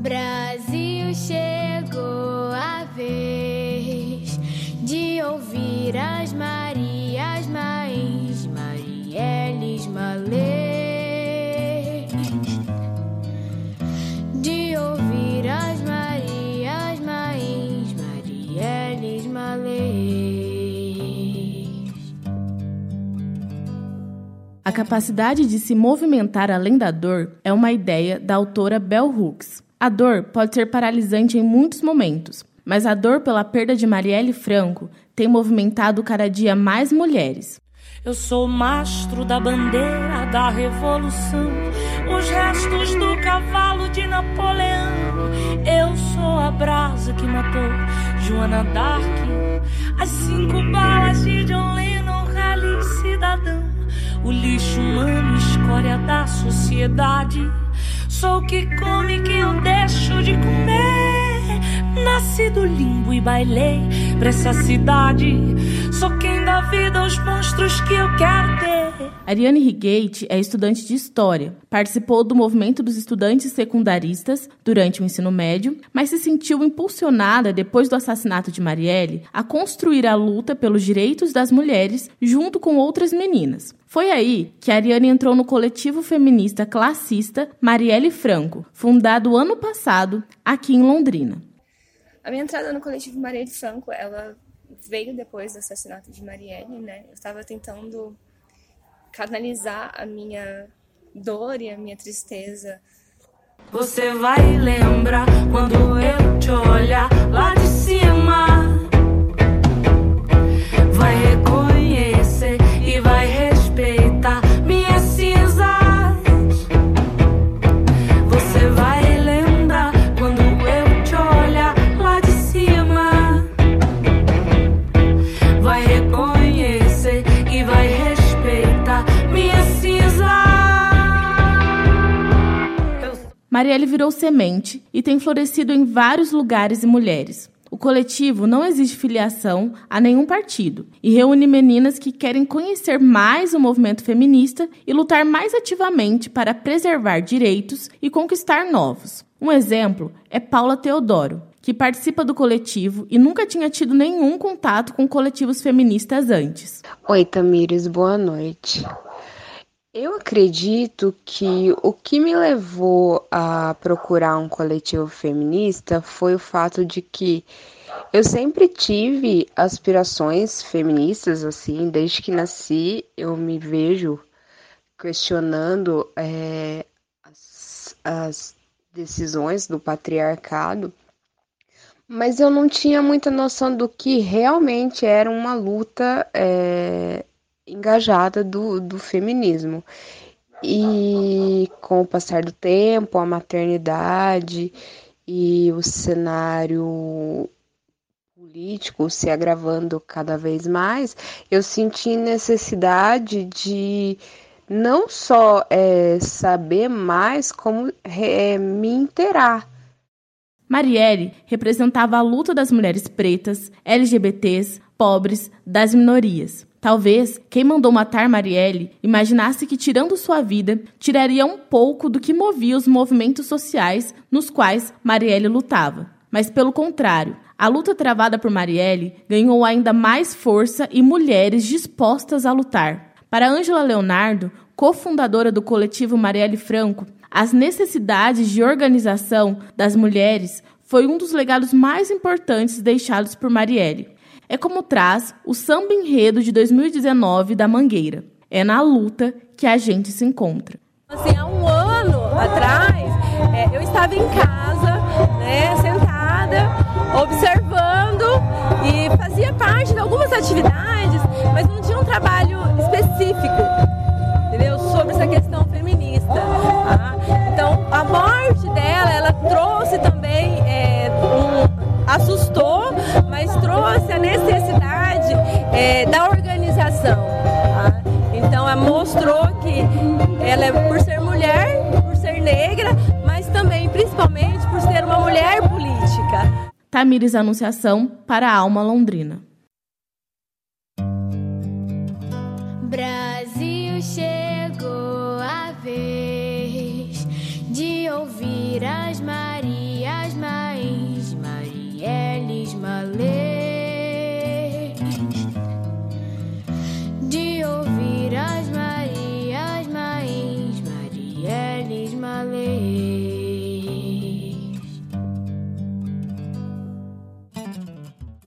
Brasil chegou a vez de ouvir as Marias, Mães, Marielles, Malês. De ouvir as Marias, Mães, Marielles, Malês. A capacidade de se movimentar além da dor é uma ideia da autora Bell Hooks. A dor pode ser paralisante em muitos momentos, mas a dor pela perda de Marielle Franco tem movimentado cada dia mais mulheres. Eu sou mastro da bandeira da revolução, os restos do cavalo de Napoleão. Eu sou a brasa que matou Joana Dark, as cinco balas de John Lennon, rally cidadão, o lixo humano, escória da sociedade. Sou o que come que eu deixo de comer. Nasci do limbo e bailei pra essa cidade. Sou quem vida aos monstros que eu quero ter. Ariane Rigate é estudante de História. Participou do movimento dos estudantes secundaristas durante o ensino médio, mas se sentiu impulsionada depois do assassinato de Marielle a construir a luta pelos direitos das mulheres junto com outras meninas. Foi aí que Ariane entrou no coletivo feminista classista Marielle Franco, fundado ano passado aqui em Londrina. A minha entrada no coletivo Marielle Franco, ela veio depois do assassinato de Marielle, né? Eu estava tentando canalizar a minha dor e a minha tristeza. Você vai lembrar quando eu te olhar Marielle virou semente e tem florescido em vários lugares e mulheres. O coletivo não exige filiação a nenhum partido e reúne meninas que querem conhecer mais o movimento feminista e lutar mais ativamente para preservar direitos e conquistar novos. Um exemplo é Paula Teodoro, que participa do coletivo e nunca tinha tido nenhum contato com coletivos feministas antes. Oi, Tamires, boa noite. Eu acredito que o que me levou a procurar um coletivo feminista foi o fato de que eu sempre tive aspirações feministas, assim, desde que nasci eu me vejo questionando é, as, as decisões do patriarcado, mas eu não tinha muita noção do que realmente era uma luta. É, engajada do, do feminismo. E com o passar do tempo, a maternidade e o cenário político se agravando cada vez mais, eu senti necessidade de não só é, saber mais, como é, me inteirar. Marielle representava a luta das mulheres pretas, LGBTs, pobres, das minorias. Talvez quem mandou matar Marielle imaginasse que, tirando sua vida, tiraria um pouco do que movia os movimentos sociais nos quais Marielle lutava. Mas, pelo contrário, a luta travada por Marielle ganhou ainda mais força e mulheres dispostas a lutar. Para Ângela Leonardo, cofundadora do coletivo Marielle Franco, as necessidades de organização das mulheres foi um dos legados mais importantes deixados por Marielle. É como traz o samba enredo de 2019 da Mangueira. É na luta que a gente se encontra. Assim, há um ano atrás, é, eu estava em casa, né, sentada, observando é, da organização. Tá? Então, ela mostrou que ela é por ser mulher, por ser negra, mas também, principalmente, por ser uma mulher política. Tamires Anunciação para a Alma Londrina. Brasil chegou a vez de ouvir as Marias. Marielles.